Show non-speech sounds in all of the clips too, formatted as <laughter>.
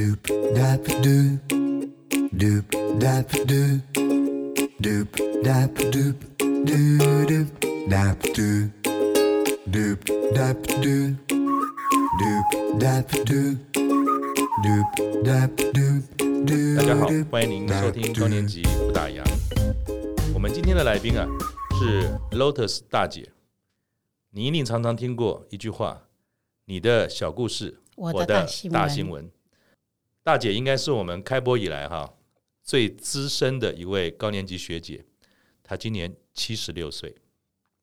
Doop dap doop, doop dap doop, doop dap doop, doo doop dap doop, doop dap doop, doop dap doop, doop dap doop, doo 大家好欢迎您收听高年级不打烊。我们今天的来宾啊是 Lotus 大姐，你一定常常听过一句话：“你的小故事，我的的大新闻大新闻。”大姐应该是我们开播以来哈最资深的一位高年级学姐，她今年七十六岁，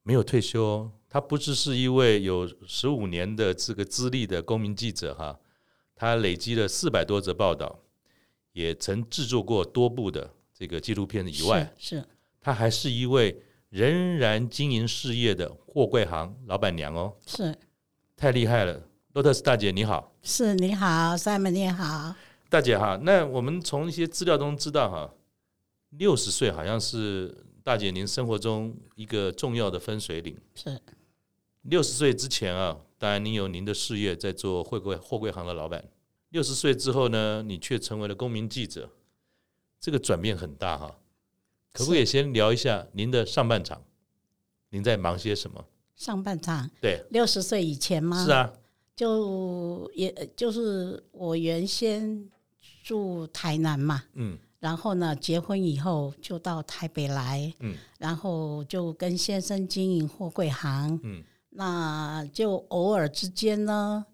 没有退休哦。她不只是一位有十五年的这个资历的公民记者哈，她累积了四百多则报道。也曾制作过多部的这个纪录片以外，是，是她还是一位仍然经营事业的货柜行老板娘哦，是太厉害了！Lotus 大姐你好，是，你好，Simon 你好，大姐哈，那我们从一些资料中知道哈，六十岁好像是大姐您生活中一个重要的分水岭。是六十岁之前啊，当然您有您的事业在做货柜货柜行的老板。六十岁之后呢，你却成为了公民记者，这个转变很大哈。可不可以先聊一下您的上半场？您在忙些什么？上半场对，六十岁以前吗？是啊，就也就是我原先住台南嘛，嗯。然后呢，结婚以后就到台北来，嗯。然后就跟先生经营货柜行，嗯，那就偶尔之间呢，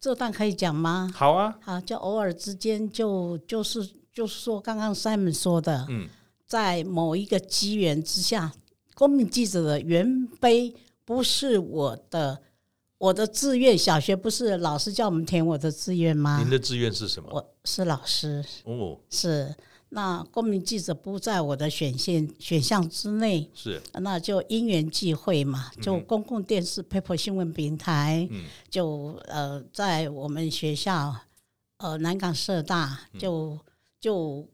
这段可以讲吗？好啊，好，就偶尔之间就就是就是说，刚刚 Simon 说的，嗯。在某一个机缘之下，公民记者的原碑不是我的，我的志愿。小学不是老师叫我们填我的志愿吗？您的志愿是什么？我是老师，哦，是那公民记者不在我的选项选项之内，是，那就因缘际会嘛，就公共电视 Paper 新闻平台，嗯就呃在我们学校呃南港社大就就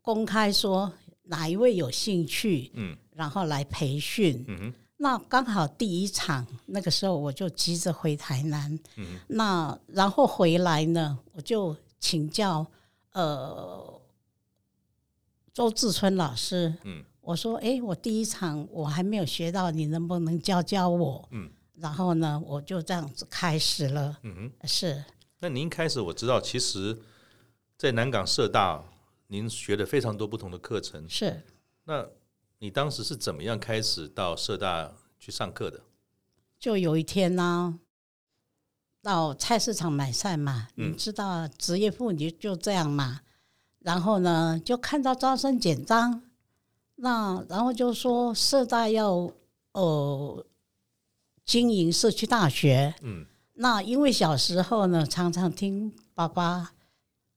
公开说。哪一位有兴趣？嗯，然后来培训。嗯哼，那刚好第一场那个时候我就急着回台南。嗯，那然后回来呢，我就请教呃周志春老师。嗯，我说：“哎，我第一场我还没有学到，你能不能教教我？”嗯，然后呢，我就这样子开始了。嗯哼，是。那您开始我知道，其实，在南港社大。您学了非常多不同的课程，是。那你当时是怎么样开始到社大去上课的？就有一天呢，到菜市场买菜嘛，嗯、你知道职业妇女就这样嘛。然后呢，就看到招生简章，那然后就说社大要呃经营社区大学。嗯。那因为小时候呢，常常听爸爸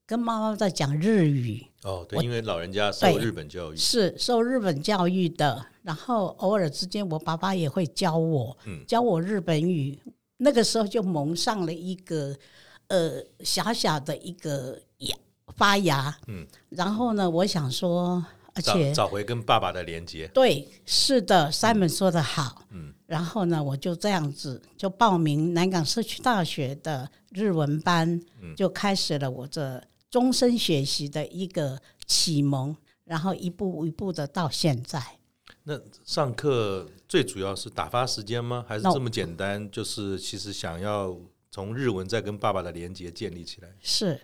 跟妈妈在讲日语。哦，对，因为老人家受日本教育，是受日本教育的。然后偶尔之间，我爸爸也会教我，嗯、教我日本语。那个时候就蒙上了一个呃小小的一个牙发芽。嗯，然后呢，我想说，而且找，找回跟爸爸的连接。对，是的，Simon 说的好。嗯，然后呢，我就这样子就报名南港社区大学的日文班，嗯、就开始了我这。终身学习的一个启蒙，然后一步一步的到现在。那上课最主要是打发时间吗？还是这么简单？No. 就是其实想要从日文再跟爸爸的连接建立起来。是，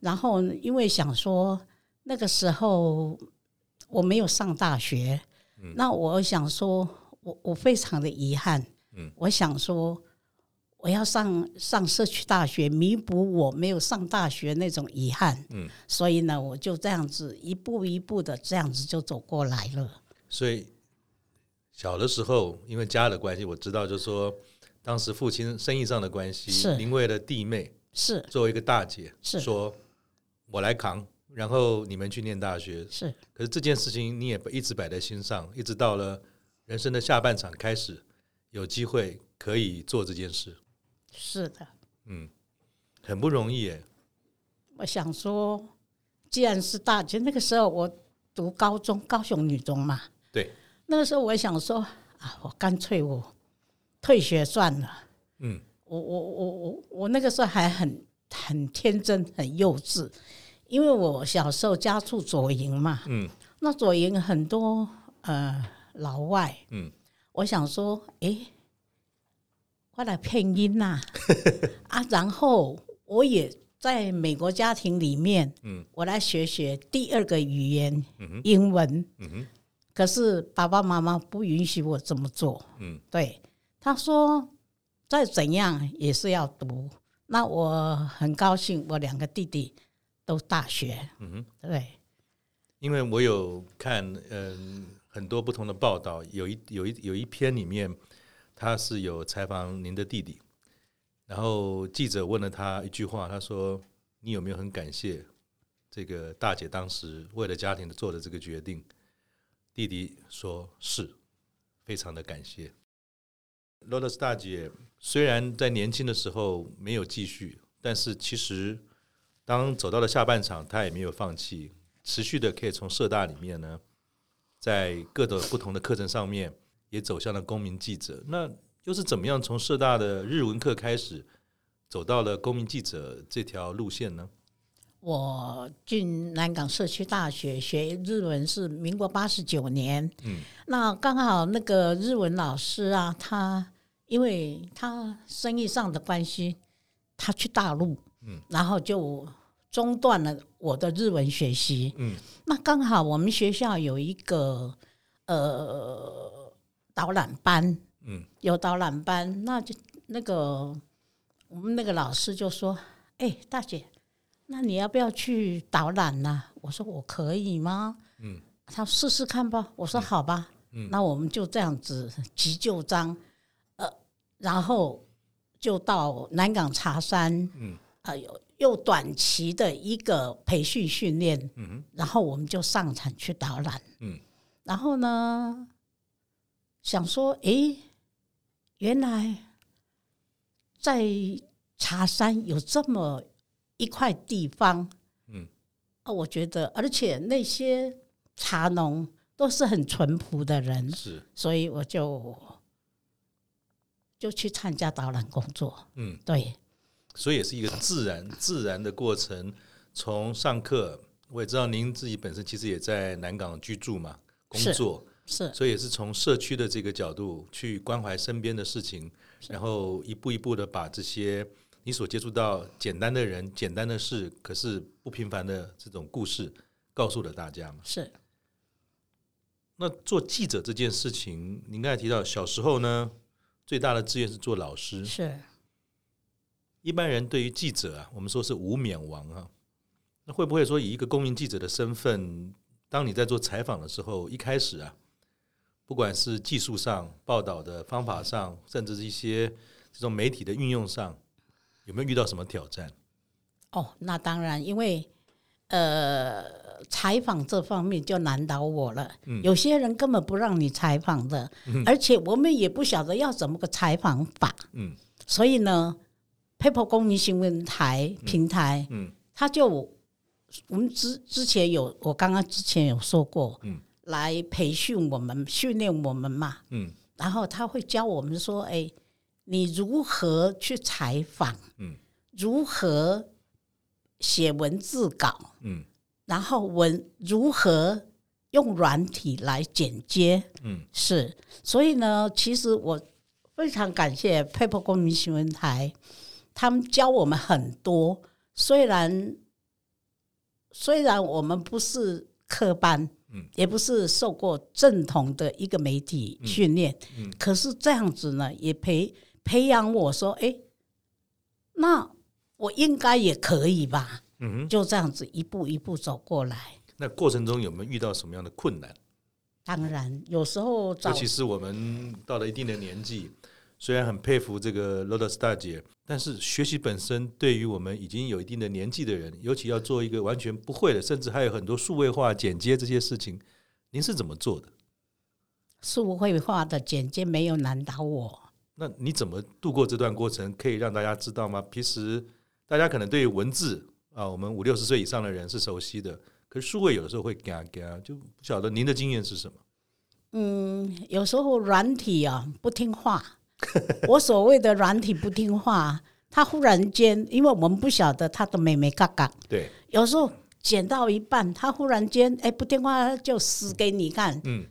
然后因为想说那个时候我没有上大学，嗯、那我想说我我非常的遗憾。嗯，我想说。我要上上社区大学，弥补我没有上大学那种遗憾。嗯，所以呢，我就这样子一步一步的这样子就走过来了。所以小的时候，因为家的关系，我知道，就是说当时父亲生意上的关系，是您为了弟妹是作为一个大姐，是说我来扛，然后你们去念大学。是，可是这件事情你也一直摆在心上，一直到了人生的下半场开始有机会可以做这件事。是的，嗯，很不容易耶。我想说，既然是大学，那个时候我读高中，高雄女中嘛。对。那个时候我想说啊，我干脆我退学算了。嗯。我我我我我那个时候还很很天真、很幼稚。因为我小时候家住左营嘛，嗯，那左营很多呃老外，嗯，我想说，哎，我来配音呐，<laughs> 啊，然后我也在美国家庭里面，嗯，我来学学第二个语言，嗯、英文，嗯哼，可是爸爸妈妈不允许我这么做，嗯，对，他说再怎样也是要读，那我很高兴，我两个弟弟。都大学，嗯哼，对，因为我有看，嗯，很多不同的报道，有一有一有一篇里面，他是有采访您的弟弟，然后记者问了他一句话，他说：“你有没有很感谢这个大姐当时为了家庭做的这个决定？”弟弟说：“是，非常的感谢。”罗德斯大姐虽然在年轻的时候没有继续，但是其实。当走到了下半场，她也没有放弃，持续的可以从社大里面呢，在各种不同的课程上面，也走向了公民记者。那又是怎么样从社大的日文课开始，走到了公民记者这条路线呢？我进南港社区大学学日文是民国八十九年，嗯，那刚好那个日文老师啊，他因为他生意上的关系，他去大陆。嗯，然后就中断了我的日文学习。嗯，那刚好我们学校有一个呃导览班，嗯，有导览班，那就那个我们那个老师就说：“哎，大姐，那你要不要去导览呢？”我说：“我可以吗？”嗯，他说：“试试看吧。”我说：“好吧。”嗯，那我们就这样子急救章，呃，然后就到南港茶山，嗯。啊，有又短期的一个培训训练，嗯哼，然后我们就上场去导览，嗯，然后呢，想说，诶，原来在茶山有这么一块地方，嗯，啊，我觉得，而且那些茶农都是很淳朴的人，是，所以我就就去参加导览工作，嗯，对。所以也是一个自然自然的过程。从上课，我也知道您自己本身其实也在南港居住嘛，工作是，所以也是从社区的这个角度去关怀身边的事情，然后一步一步的把这些你所接触到简单的人、简单的事，可是不平凡的这种故事，告诉了大家嘛。是。那做记者这件事情，您刚才提到小时候呢，最大的志愿是做老师，是。一般人对于记者啊，我们说是无冕王啊，那会不会说以一个公民记者的身份，当你在做采访的时候，一开始啊，不管是技术上、报道的方法上，甚至是一些这种媒体的运用上，有没有遇到什么挑战？哦，那当然，因为呃，采访这方面就难倒我了。嗯，有些人根本不让你采访的，嗯，而且我们也不晓得要怎么个采访法。嗯，所以呢。，Paper 公民新闻台平台，嗯，他就我们之之前有，我刚刚之前有说过，嗯，来培训我们，训练我们嘛，嗯，然后他会教我们说，哎，你如何去采访，嗯，如何写文字稿，嗯，然后文如何用软体来剪接，嗯，是，所以呢，其实我非常感谢 Paper 公民新闻台。他们教我们很多，虽然虽然我们不是科班，嗯，也不是受过正统的一个媒体训练，嗯，嗯，可是这样子呢，也培培养我说，哎，那我应该也可以吧，嗯哼，就这样子一步一步走过来。那过程中有没有遇到什么样的困难？当然，有时候尤其是我们到了一定的年纪。虽然很佩服这个 Lourdes 大姐，但是学习本身对于我们已经有一定的年纪的人，尤其要做一个完全不会的，甚至还有很多数位化剪接这些事情，您是怎么做的？数位化的剪接没有难倒我。那你怎么度过这段过程？可以让大家知道吗？平时大家可能对于文字啊，我们五六十岁以上的人是熟悉的，可是数位有的时候会嘎嘎，就不晓得您的经验是什么？嗯，有时候软体啊不听话。<laughs> 我所谓的软体不听话，他忽然间，因为我们不晓得他的妹妹嘎嘎，对，有时候剪到一半，他忽然间哎，不听话就死给你看，嗯，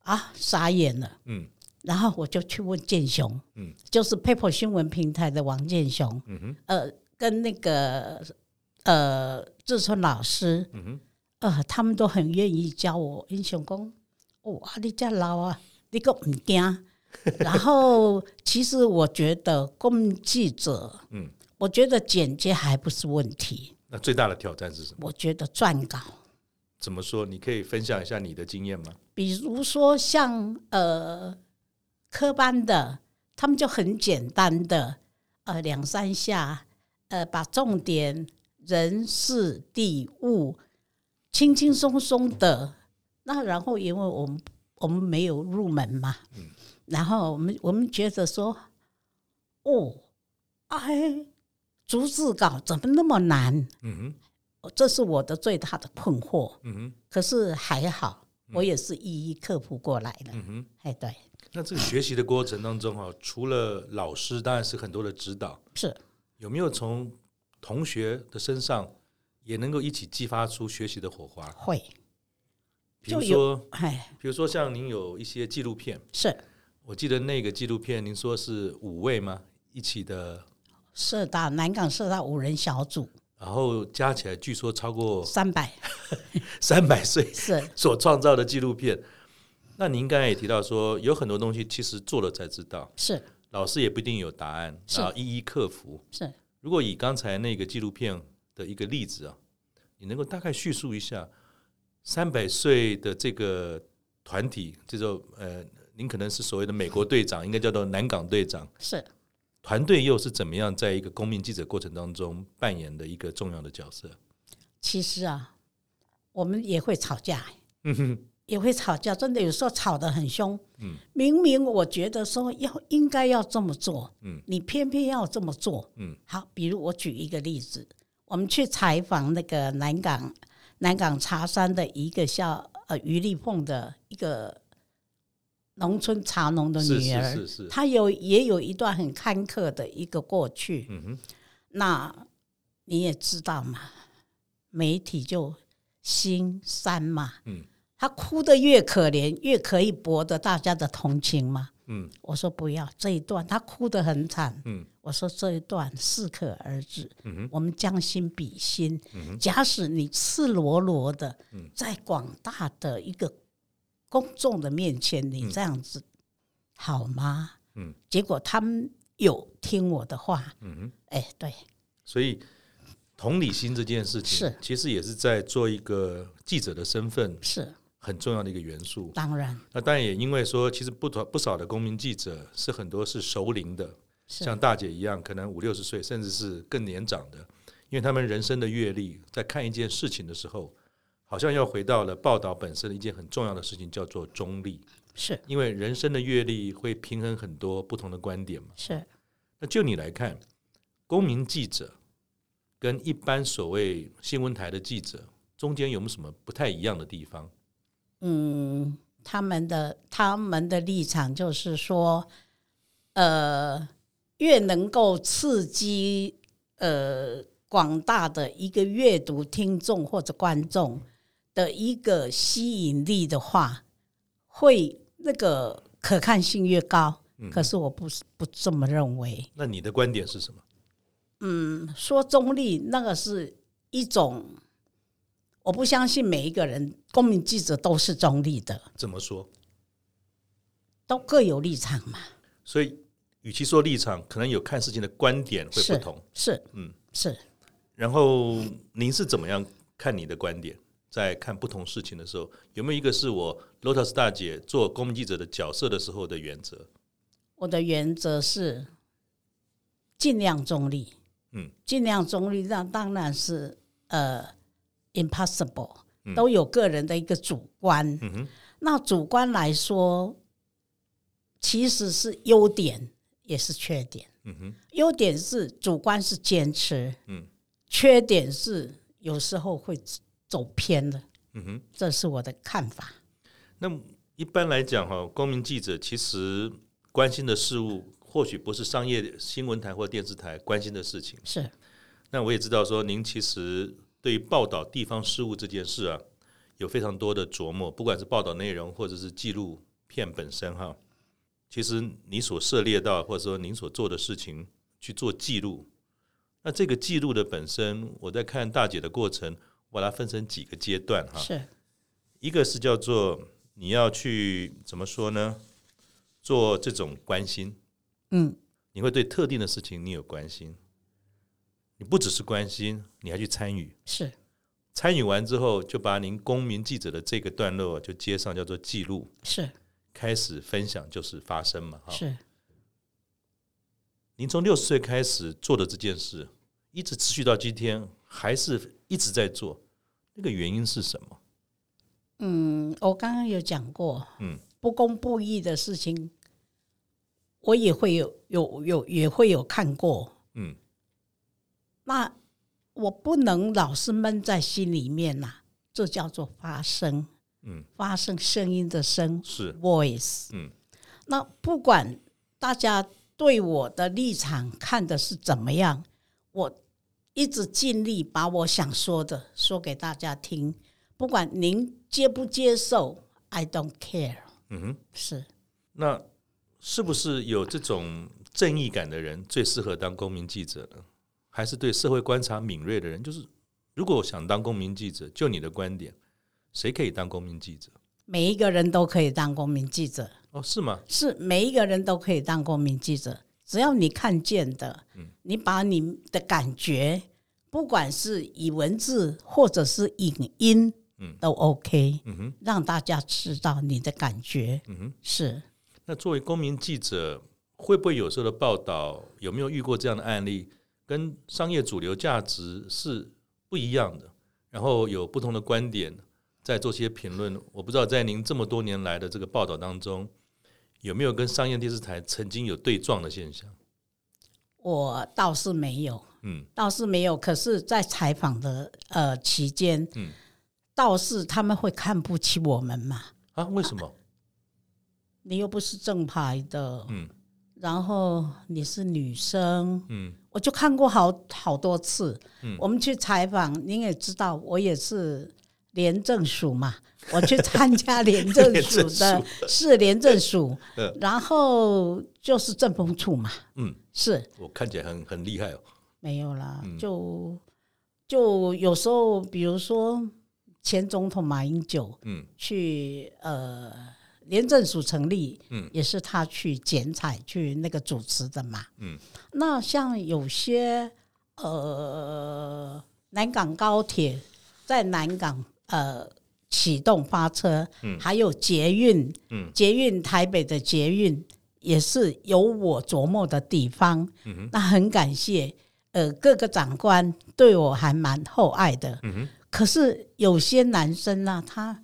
啊，傻眼了，嗯，然后我就去问建雄，嗯，就是 Paper 新闻平台的王建雄，嗯哼，呃，跟那个呃志春老师，嗯哼，呃，他们都很愿意教我。英雄讲，哦，啊，你这老啊，你个唔惊。<laughs> 然后，其实我觉得公民记者，嗯，我觉得剪接还不是问题。那最大的挑战是什么？我觉得撰稿。怎么说？你可以分享一下你的经验吗？比如说像呃科班的，他们就很简单的，呃两三下，呃把重点人事地物轻轻松松的。那然后因为我们我们没有入门嘛，嗯。然后我们我们觉得说，哦，哎，逐字稿怎么那么难？嗯哼，这是我的最大的困惑。嗯哼，可是还好，我也是一一克服过来了。嗯哼，哎，对。那这个学习的过程当中哈，除了老师，当然是很多的指导。是，有没有从同学的身上也能够一起激发出学习的火花？会。比如说，哎，比如说像您有一些纪录片是。我记得那个纪录片，您说是五位吗？一起的社大南港社大五人小组，然后加起来据说超过三百 <laughs> 三百岁是所创造的纪录片。那您刚才也提到说，有很多东西其实做了才知道，是老师也不一定有答案，然后一一克服。是如果以刚才那个纪录片的一个例子啊，你能够大概叙述一下三百岁的这个团体，这种呃。您可能是所谓的美国队长，应该叫做南港队长。是团队又是怎么样在一个公民记者过程当中扮演的一个重要的角色？其实啊，我们也会吵架，嗯哼，也会吵架，真的有时候吵得很凶。嗯，明明我觉得说要应该要这么做，嗯，你偏偏要这么做，嗯，好，比如我举一个例子，我们去采访那个南港南港茶山的一个叫呃余丽凤的一个。农村茶农的女儿，她有也有一段很坎坷的一个过去。嗯哼，那你也知道嘛，媒体就心酸嘛。嗯，她哭得越可怜，越可以博得大家的同情嘛。嗯，我说不要这一段，她哭得很惨。嗯，我说这一段适可而止。我们将心比心。嗯，假使你赤裸裸的在广大的一个。公众的面前，你这样子好吗？嗯，结果他们有听我的话。嗯哼，哎，对，所以同理心这件事情是，其实也是在做一个记者的身份是很重要的一个元素。当然，那当然也因为说，其实不同不少的公民记者是很多是熟龄的，像大姐一样，可能五六十岁，甚至是更年长的，因为他们人生的阅历，在看一件事情的时候。好像又回到了报道本身的一件很重要的事情，叫做中立。是，因为人生的阅历会平衡很多不同的观点嘛。是。那就你来看，公民记者跟一般所谓新闻台的记者中间有没有什么不太一样的地方？嗯，他们的他们的立场就是说，呃，越能够刺激呃广大的一个阅读听众或者观众。的一个吸引力的话，会那个可看性越高。嗯、可是我不是不这么认为。那你的观点是什么？嗯，说中立那个是一种，我不相信每一个人公民记者都是中立的。怎么说？都各有立场嘛。所以，与其说立场，可能有看事情的观点会不同。是，是嗯，是。然后，您是怎么样看你的观点？在看不同事情的时候，有没有一个是我 Lotus 大姐做公民记者的角色的时候的原则？我的原则是尽量中立。嗯，尽量中立，那当然是呃 impossible，都有个人的一个主观。嗯哼，那主观来说，其实是优点也是缺点。嗯哼，优点是主观是坚持。嗯，缺点是有时候会。走偏了，嗯哼，这是我的看法。那一般来讲，哈，公民记者其实关心的事物或许不是商业新闻台或电视台关心的事情。是。那我也知道说，您其实对于报道地方事务这件事啊，有非常多的琢磨，不管是报道内容或者是纪录片本身哈。其实你所涉猎到，或者说您所做的事情去做记录，那这个记录的本身，我在看大姐的过程，我把它分成几个阶段哈。是，一个是叫做你要去怎么说呢？做这种关心，嗯，你会对特定的事情你有关心，你不只是关心，你还去参与。是，参与完之后，就把您公民记者的这个段落就接上，叫做记录。是。开始分享就是发生嘛，哈。是。您从六十岁开始做的这件事，一直持续到今天，还是一直在做，那个原因是什么？嗯，我刚刚有讲过，嗯，不公不义的事情，我也会有有有也会有看过，嗯。那我不能老是闷在心里面呐、啊，这叫做发声。嗯，发声声音的声是 voice。嗯，那不管大家对我的立场看的是怎么样，我一直尽力把我想说的说给大家听。不管您接不接受，I don't care。嗯哼，是。那是不是有这种正义感的人最适合当公民记者呢？还是对社会观察敏锐的人？就是如果我想当公民记者，就你的观点。谁可以当公民记者？每一个人都可以当公民记者。哦，是吗？是每一个人都可以当公民记者，只要你看见的，嗯，你把你的感觉，不管是以文字或者是影音，嗯，都 OK，嗯哼，让大家知道你的感觉，嗯哼，是。那作为公民记者，会不会有时候的报道有没有遇过这样的案例，跟商业主流价值是不一样的，然后有不同的观点？在做些评论，我不知道在您这么多年来的这个报道当中，有没有跟商业电视台曾经有对撞的现象？我倒是没有，嗯，倒是没有。可是，在采访的呃期间，嗯，倒是他们会看不起我们嘛？啊，为什么？啊，你又不是正牌的，嗯，然后你是女生，嗯，我就看过好好多次，嗯，我们去采访，您也知道，我也是。廉政署嘛，我去参加廉政署的，是廉政署，<laughs> 然后就是政风处嘛，嗯，是。我看起来很很厉害哦，没有啦，就就有时候，比如说前总统马英九，嗯，去呃廉政署成立，嗯，也是他去剪彩去那个主持的嘛，嗯，那像有些呃南港高铁在南港。呃，启动发车，嗯，还有捷运，嗯，捷运台北的捷运也是有我琢磨的地方，那很感谢，呃，各个长官对我还蛮厚爱的，可是有些男生呢、啊，他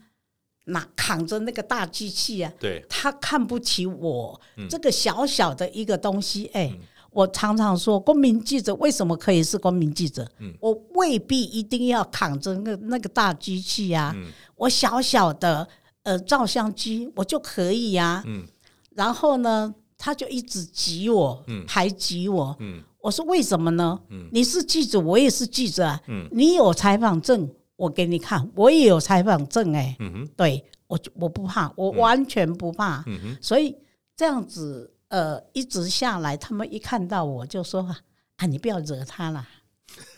拿扛着那个大机器啊，对，他看不起我、嗯、这个小小的一个东西，哎。嗯。我常常说，公民记者为什么可以是公民记者？嗯、我未必一定要扛着那那个大机器呀、啊，嗯、我小小的呃照相机我就可以呀、啊。嗯、然后呢，他就一直挤我，嗯、排挤我。嗯、我说为什么呢？嗯、你是记者，我也是记者啊。嗯、你有采访证，我给你看，我也有采访证哎、欸。嗯、哼对我我不怕，我完全不怕。嗯、哼所以这样子。呃，一直下来，他们一看到我就说：“啊，你不要惹他了。”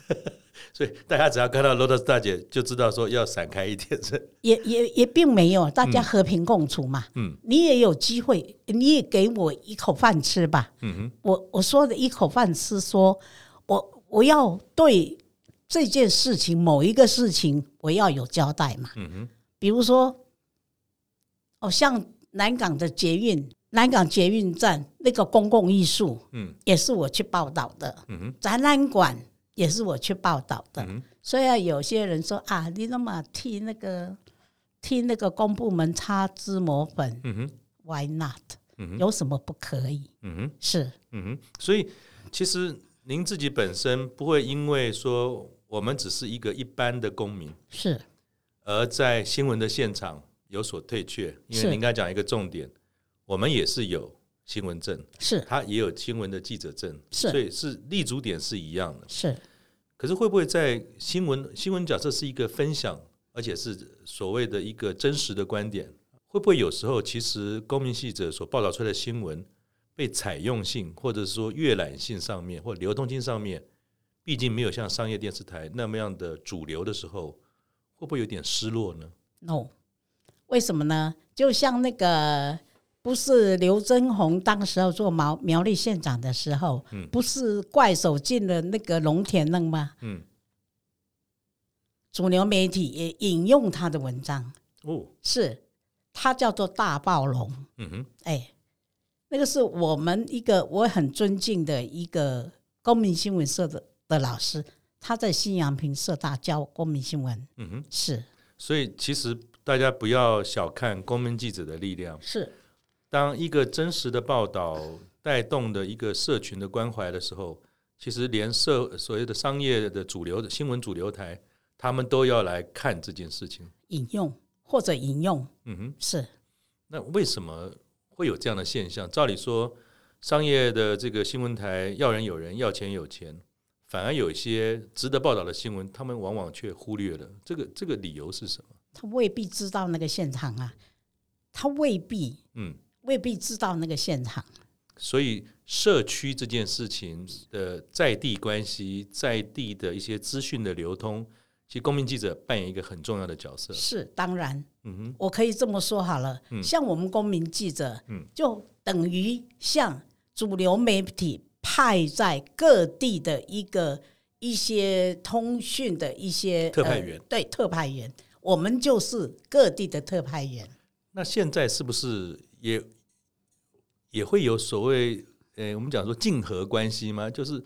<laughs> 所以大家只要看到罗德斯大姐，就知道说要闪开一点。也也也并没有，大家和平共处嘛。嗯，你也有机会，你也给我一口饭吃吧。嗯哼，我我说的一口饭吃，说我我要对这件事情某一个事情，我要有交代嘛。嗯哼，比如说，哦，像南港的捷运。南港捷运站那个公共艺术，嗯，也是我去报道的。嗯哼，展览馆也是我去报道的。嗯哼，虽然有些人说啊，你那么替那个替那个公部门擦脂抹粉，嗯哼，Why not？嗯哼，有什么不可以？嗯哼，是，嗯哼，所以其实您自己本身不会因为说我们只是一个一般的公民，是，而在新闻的现场有所退却，因为您刚才讲一个重点。我们也是有新闻证，是他也有新闻的记者证，是所以是立足点是一样的。是，可是会不会在新闻新闻假设是一个分享，而且是所谓的一个真实的观点，会不会有时候其实公民记者所报道出来的新闻被采用性或者说阅览性上面或流通性上面，毕竟没有像商业电视台那么样的主流的时候，会不会有点失落呢？No，为什么呢？就像那个。不是刘真宏当时候做苗苗栗县长的时候，嗯、不是怪手进了那个农田弄吗？嗯，主流媒体也引用他的文章。哦，是，他叫做大暴龙。嗯哼，哎，那个是我们一个我很尊敬的一个公民新闻社的的老师，他在新阳平社大教公民新闻。嗯哼，是。所以其实大家不要小看公民记者的力量。是。当一个真实的报道带动的一个社群的关怀的时候，其实连社所谓的商业的主流的新闻主流台，他们都要来看这件事情，引用或者引用，嗯哼，是。那为什么会有这样的现象？照理说，商业的这个新闻台要人有人，要钱有钱，反而有一些值得报道的新闻，他们往往却忽略了。这个这个理由是什么？他未必知道那个现场啊，他未必，嗯。未必知道那个现场，所以社区这件事情的在地关系、在地的一些资讯的流通，其实公民记者扮演一个很重要的角色。是当然，嗯哼，我可以这么说好了，嗯、像我们公民记者，嗯，就等于像主流媒体派在各地的一个一些通讯的一些特派员，呃、对，特派员，我们就是各地的特派员。那现在是不是也？也会有所谓，呃，我们讲说竞合关系吗？就是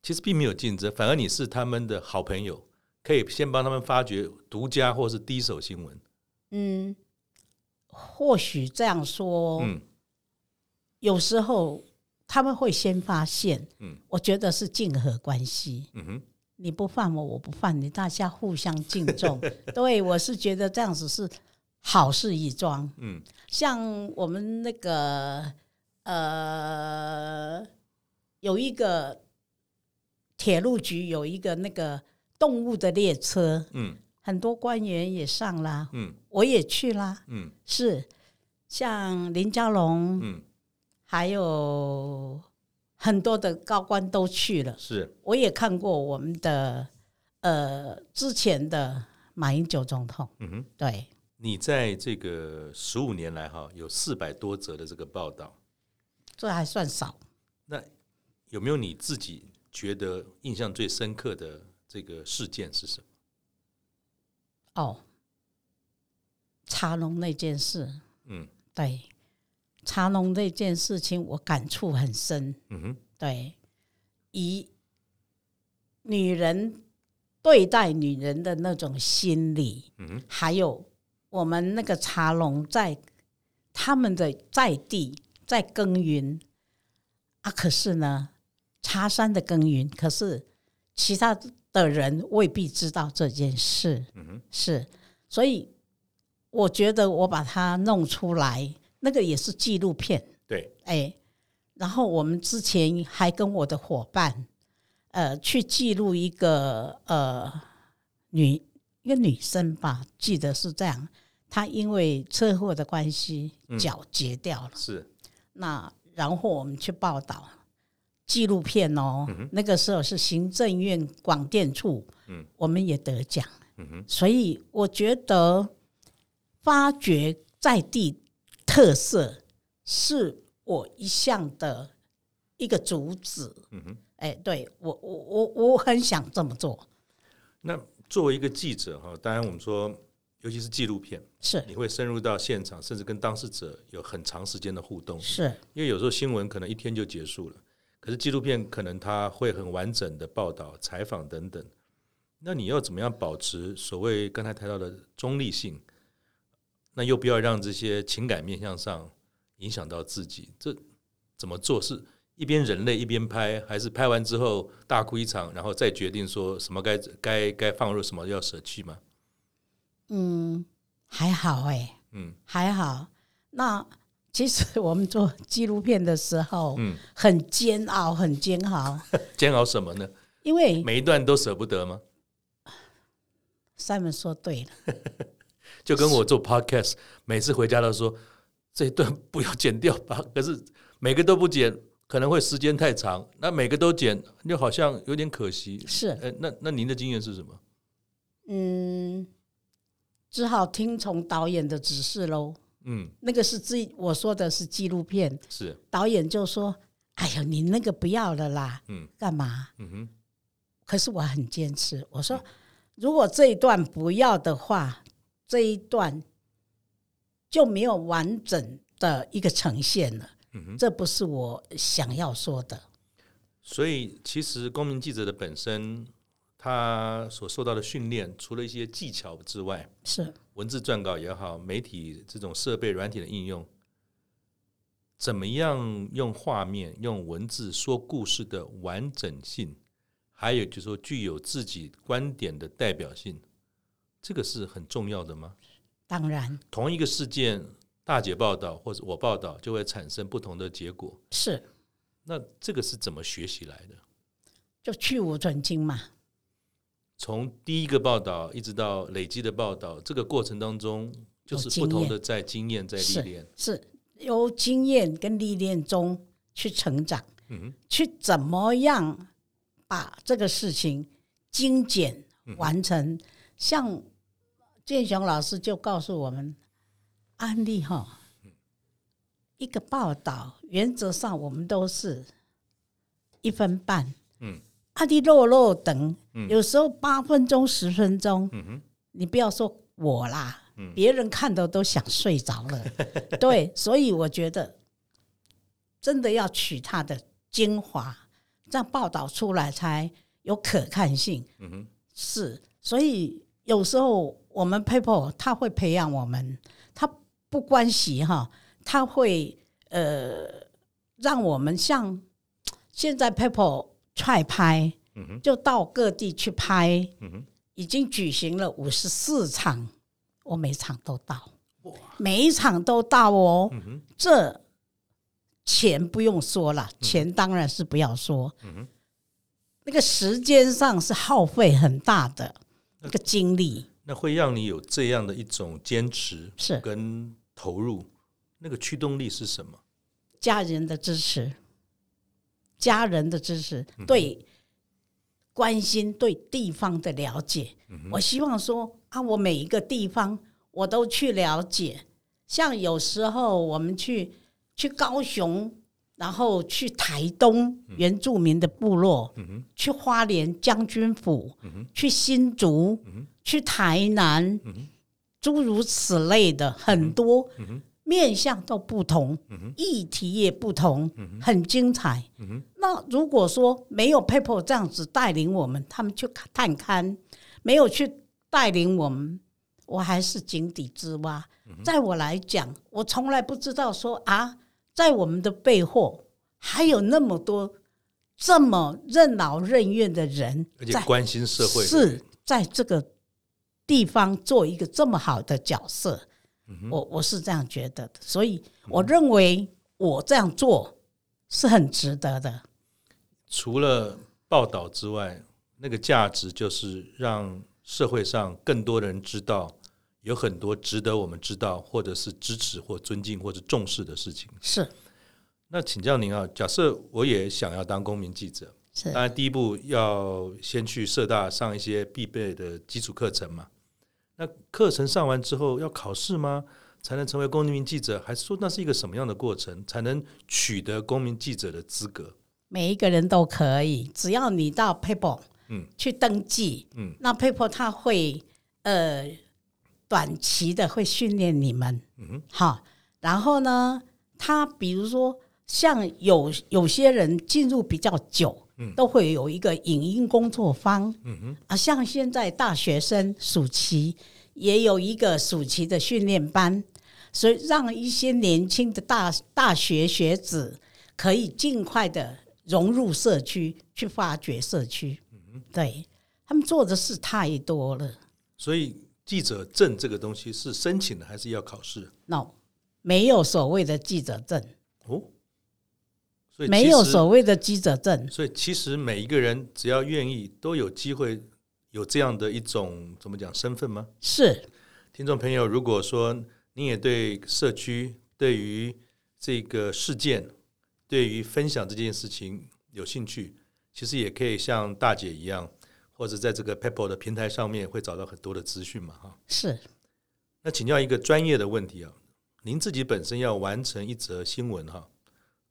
其实并没有竞争，反而你是他们的好朋友，可以先帮他们发掘独家或是第一手新闻。嗯，或许这样说，嗯，有时候他们会先发现，嗯，我觉得是竞合关系。嗯哼，你不犯我，我不犯你，大家互相敬重。<laughs> 对，我是觉得这样子是好事一桩。嗯，像我们那个。呃，有一个铁路局有一个那个动物的列车，嗯，很多官员也上啦，嗯，我也去啦，嗯，是像林佳龙，嗯，还有很多的高官都去了，是，我也看过我们的呃之前的马英九总统，嗯哼，对，你在这个十五年来哈，有四百多则的这个报道。这还算少。那有没有你自己觉得印象最深刻的这个事件是什么？哦，茶农那件事。嗯，对，茶农那件事情我感触很深。嗯哼，对，以女人对待女人的那种心理，嗯哼，还有我们那个茶农在他们的在地。在耕耘啊，可是呢，茶山的耕耘，可是其他的人未必知道这件事。嗯哼，是，所以我觉得我把它弄出来，那个也是纪录片。对，哎，然后我们之前还跟我的伙伴，呃，去记录一个呃女一个女生吧，记得是这样，她因为车祸的关系，脚截掉了。嗯，是。那然后我们去报道纪录片哦，嗯、那个时候是行政院广电处，嗯、我们也得奖，嗯、哼所以我觉得发掘在地特色是我一向的一个主旨。嗯哼，哎，对我我我我很想这么做。那作为一个记者哈，当然我们说。尤其是纪录片，是你会深入到现场，甚至跟当事者有很长时间的互动。是因为有时候新闻可能一天就结束了，可是纪录片可能它会很完整的报道、采访等等。那你要怎么样保持所谓刚才谈到的中立性？那又不要让这些情感面向上影响到自己？这怎么做？是一边人类一边拍，还是拍完之后大哭一场，然后再决定说什么该该该放入，什么要舍弃吗？嗯，还好哎、欸，嗯，还好。那其实我们做纪录片的时候，嗯，很煎熬，很煎熬。<laughs> 煎熬什么呢？因为每一段都舍不得吗？Simon 说对了，<laughs> 就跟我做 Podcast，每次回家都说这一段不要剪掉吧。<laughs> 可是每个都不剪，可能会时间太长。那每个都剪，就好像有点可惜。是，呃，那那您的经验是什么？嗯，只好听从导演的指示喽。嗯，那个是自我说的是纪录片，是导演就说：“哎呀，你那个不要了啦。”嗯，干嘛？嗯哼。可是我很坚持，我说：“如果这一段不要的话，这一段就没有完整的一个呈现了。”嗯哼，这不是我想要说的。所以，其实公民记者的本身。他所受到的训练，除了一些技巧之外，是文字撰稿也好，媒体这种设备软体的应用，怎么样用画面、用文字说故事的完整性，还有就是说具有自己观点的代表性，这个是很重要的吗？当然，同一个事件，大姐报道或者我报道，就会产生不同的结果。是，那这个是怎么学习来的？就去无存菁嘛。从第一个报道一直到累积的报道，这个过程当中，就是不同的在经验在历练，是，是由经验跟历练中去成长，嗯，去怎么样把这个事情精简完成。嗯、像建雄老师就告诉我们，案例哈，一个报道原则上我们都是一分半，嗯。阿迪落落等，有时候八分钟、十分钟，你不要说我啦，别人看到都想睡着了。<laughs> 对，所以我觉得真的要取它的精华，这样报道出来才有可看性。是，所以有时候我们 PeoPo 他会培养我们，他不关系哈，他会呃让我们像现在 PeoPo。踹拍，就到各地去拍，已经举行了五十四场，我每场都到，每一场都到哦。这钱不用说了，钱当然是不要说，那个时间上是耗费很大的一个精力。那会让你有这样的一种坚持，是。跟投入，那个驱动力是什么？家人的支持。家人的支持，对关心，对地方的了解，我希望说啊，我每一个地方我都去了解。像有时候我们去去高雄，然后去台东原住民的部落，去花莲将军府，去新竹，去台南，诸如此类的很多。面向都不同，议题也不同，很精彩。那如果说没有 PeoPo 这样子带领我们，他们去探勘，没有去带领我们，我还是井底之蛙。在我来讲，我从来不知道说啊，在我们的背后还有那么多这么任劳任怨的人，而且关心社会，是在这个地方做一个这么好的角色。我我是这样觉得的，所以我认为我这样做是很值得的。除了报道之外，那个价值就是让社会上更多人知道有很多值得我们知道，或者是支持或尊敬或者重视的事情。是。那请教您啊，假设我也想要当公民记者，是。当然第一步要先去社大上一些必备的基础课程嘛。那课程上完之后要考试吗？才能成为公民记者？还是说那是一个什么样的过程才能取得公民记者的资格？每一个人都可以，只要你到嗯去登记嗯，那 PeoPo 他会呃短期的会训练你们嗯哼好，然后呢，他比如说像有有些人进入比较久。都会有一个影音工作坊，嗯哼，啊，像现在大学生暑期也有一个暑期的训练班，所以让一些年轻的大大学学子可以尽快的融入社区，去发掘社区。嗯哼，对，他们做的事太多了。所以记者证这个东西是申请的还是要考试？No，没有所谓的记者证。哦，所以没有所谓的记者证。所以其实每一个人只要愿意，都有机会有这样的一种怎么讲身份吗？是。听众朋友，如果说你也对社区、对于这个事件、对于分享这件事情有兴趣，其实也可以像大姐一样，或者在这个 Pepper 的平台上面会找到很多的资讯嘛，哈。是。那请教一个专业的问题啊，您自己本身要完成一则新闻哈，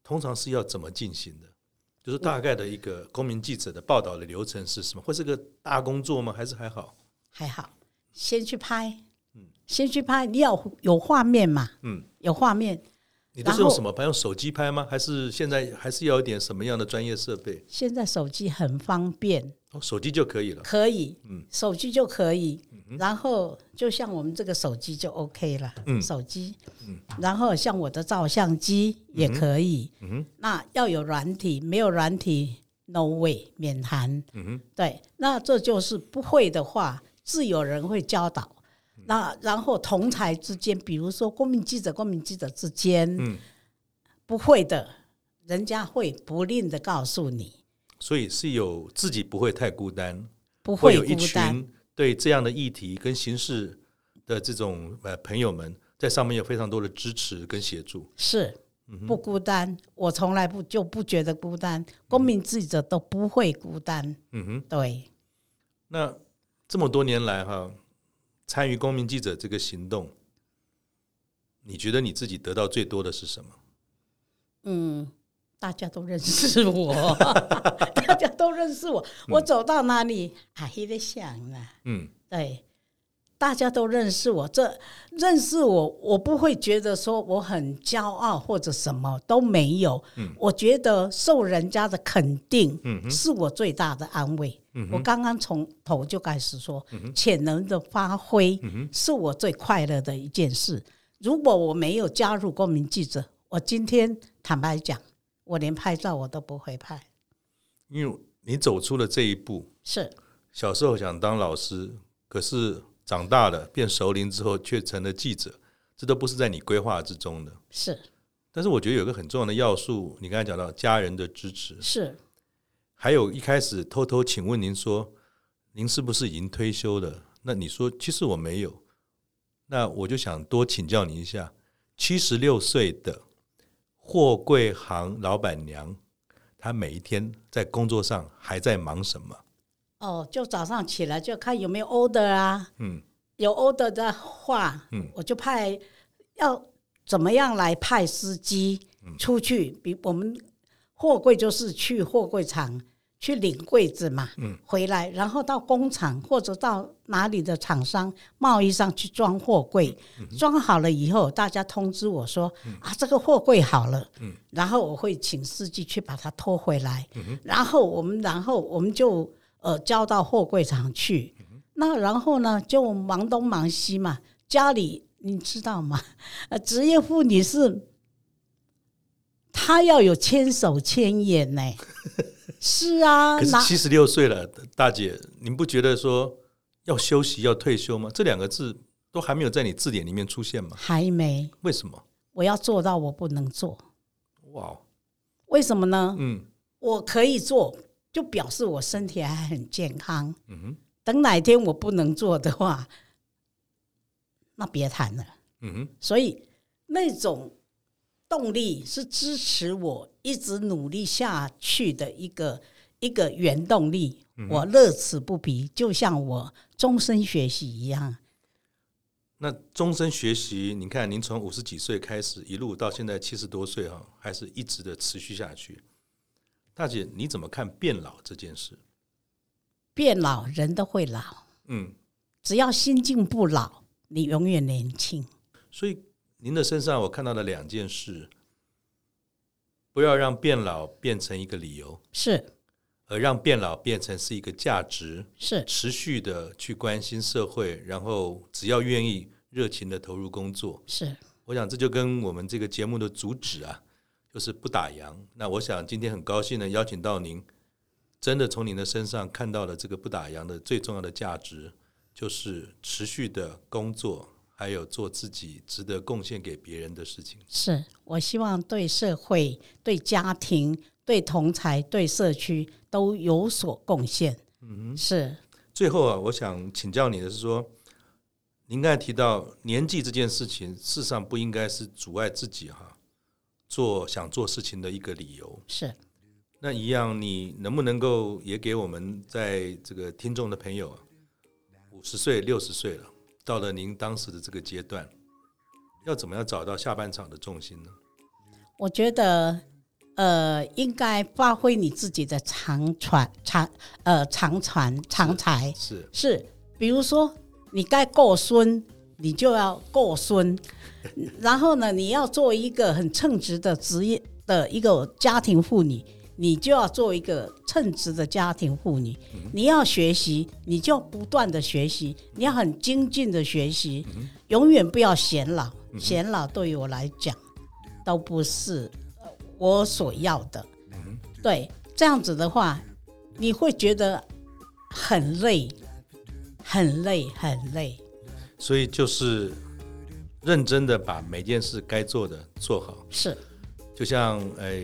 通常是要怎么进行的？就是大概的一个公民记者的报道的流程是什么？会是个大工作吗？还是还好？还好，先去拍，嗯，先去拍，你要有画面嘛，嗯，有画面。你都是用什么拍？用手机拍吗？还是现在还是要一点什么样的专业设备？现在手机很方便，哦，手机就可以了。可以，嗯，手机就可以。嗯、然后就像我们这个手机就 OK 了，嗯，手机，嗯，然后像我的照相机也可以，嗯哼，那要有软体，没有软体，no way，免谈，嗯哼，对，那这就是不会的话，自有人会教导。那然后同台之间，比如说公民记者、公民记者之间，嗯，不会的，人家会不吝的告诉你。所以是有自己不会太孤单，不会，会有一群对这样的议题跟形式的这种呃朋友们，在上面有非常多的支持跟协助。是，不孤单，我从来不就不觉得孤单，公民记者都不会孤单。嗯哼，对。那这么多年来哈。参与公民记者这个行动，你觉得你自己得到最多的是什么？嗯，大家都认识我，<laughs> 大家都认识我，我走到哪里还在想呢。嗯，对。大家都认识我，这认识我，我不会觉得说我很骄傲或者什么都没有。嗯，我觉得受人家的肯定，嗯，是我最大的安慰。嗯，我刚刚从头就开始说，潜能的发挥，是我最快乐的一件事。如果我没有加入公民记者，我今天坦白讲，我连拍照我都不会拍。因为你走出了这一步，是小时候想当老师，可是。长大了变熟龄之后，却成了记者，这都不是在你规划之中的。是，但是我觉得有一个很重要的要素，你刚才讲到家人的支持，是，还有一开始偷偷请问您说，您是不是已经退休了？那你说其实我没有，那我就想多请教您一下，七十六岁的货柜行老板娘，她每一天在工作上还在忙什么？哦，就早上起来就看有没有 order 啊，嗯，有 order 的话，嗯，我就派要怎么样来派司机出去，嗯、比我们货柜就是去货柜场去领柜子嘛，嗯，回来然后到工厂或者到哪里的厂商贸易上去装货柜，嗯、装好了以后，大家通知我说、嗯、啊，这个货柜好了，嗯，然后我会请司机去把它拖回来，嗯、然后我们然后我们就。呃，交到货柜厂去，那然后呢，就忙东忙西嘛。家里你知道吗？呃，<laughs> 职业妇女是，她要有千手千眼呢。<laughs> 是啊，可是七十六岁了，大姐，您不觉得说要休息要退休吗？这两个字都还没有在你字典里面出现吗？还没。为什么？我要做到我不能做。哇，为什么呢？嗯，我可以做。就表示我身体还很健康。嗯哼，等哪天我不能做的话，那别谈了。嗯哼，所以那种动力是支持我一直努力下去的一个一个原动力。我乐此不疲，就像我终身学习一样。那终身学习，你看您从五十几岁开始，一路到现在七十多岁哈，还是一直的持续下去。大姐，你怎么看变老这件事？变老，人都会老。嗯，只要心境不老，你永远年轻。所以，您的身上我看到了两件事：不要让变老变成一个理由，是；而让变老变成是一个价值，是。持续的去关心社会，然后只要愿意热情的投入工作，是。我想这就跟我们这个节目的主旨啊。就是不打烊。那我想今天很高兴的邀请到您，真的从您的身上看到了这个不打烊的最重要的价值，就是持续的工作，还有做自己值得贡献给别人的事情。是我希望对社会、对家庭、对同才、对社区都有所贡献。嗯，是。最后啊，我想请教你的是说，您刚才提到年纪这件事情，事实上不应该是阻碍自己哈做想做事情的一个理由。是。那一样，你能不能够也给我们在这个听众的朋友，五十岁、六十岁了，到了您当时的这个阶段，要怎么样找到下半场的重心呢？我觉得，呃，应该发挥你自己的长传长呃长传长才是是，比如说你该过孙，你就要过孙，<laughs> 然后呢，你要做一个很称职的职业的一个家庭妇女。你就要做一个称职的家庭妇女，你要学习，你就不断的学习，你要很精进的学习，永远不要显老。显老对于我来讲，都不是我所要的。对，这样子的话，你会觉得很累，很累，很累。所以就是认真的把每件事该做的做好。是。就像哎，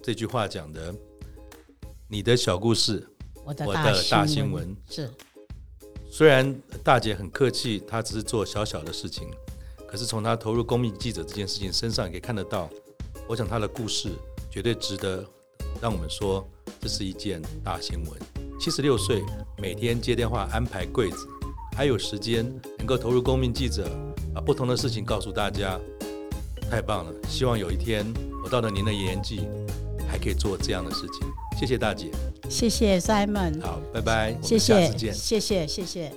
这句话讲的，你的小故事，我的大新闻是。虽然大姐很客气，她只是做小小的事情，可是从她投入公民记者这件事情身上，也可以看得到，我想她的故事绝对值得让我们说，这是一件大新闻。七十六岁，每天接电话安排柜子，还有时间能够投入公民记者，把不同的事情告诉大家。太棒了！希望有一天我到了您的年纪，还可以做这样的事情。谢谢大姐，谢谢 Simon，好，拜拜，谢谢，谢谢，谢谢。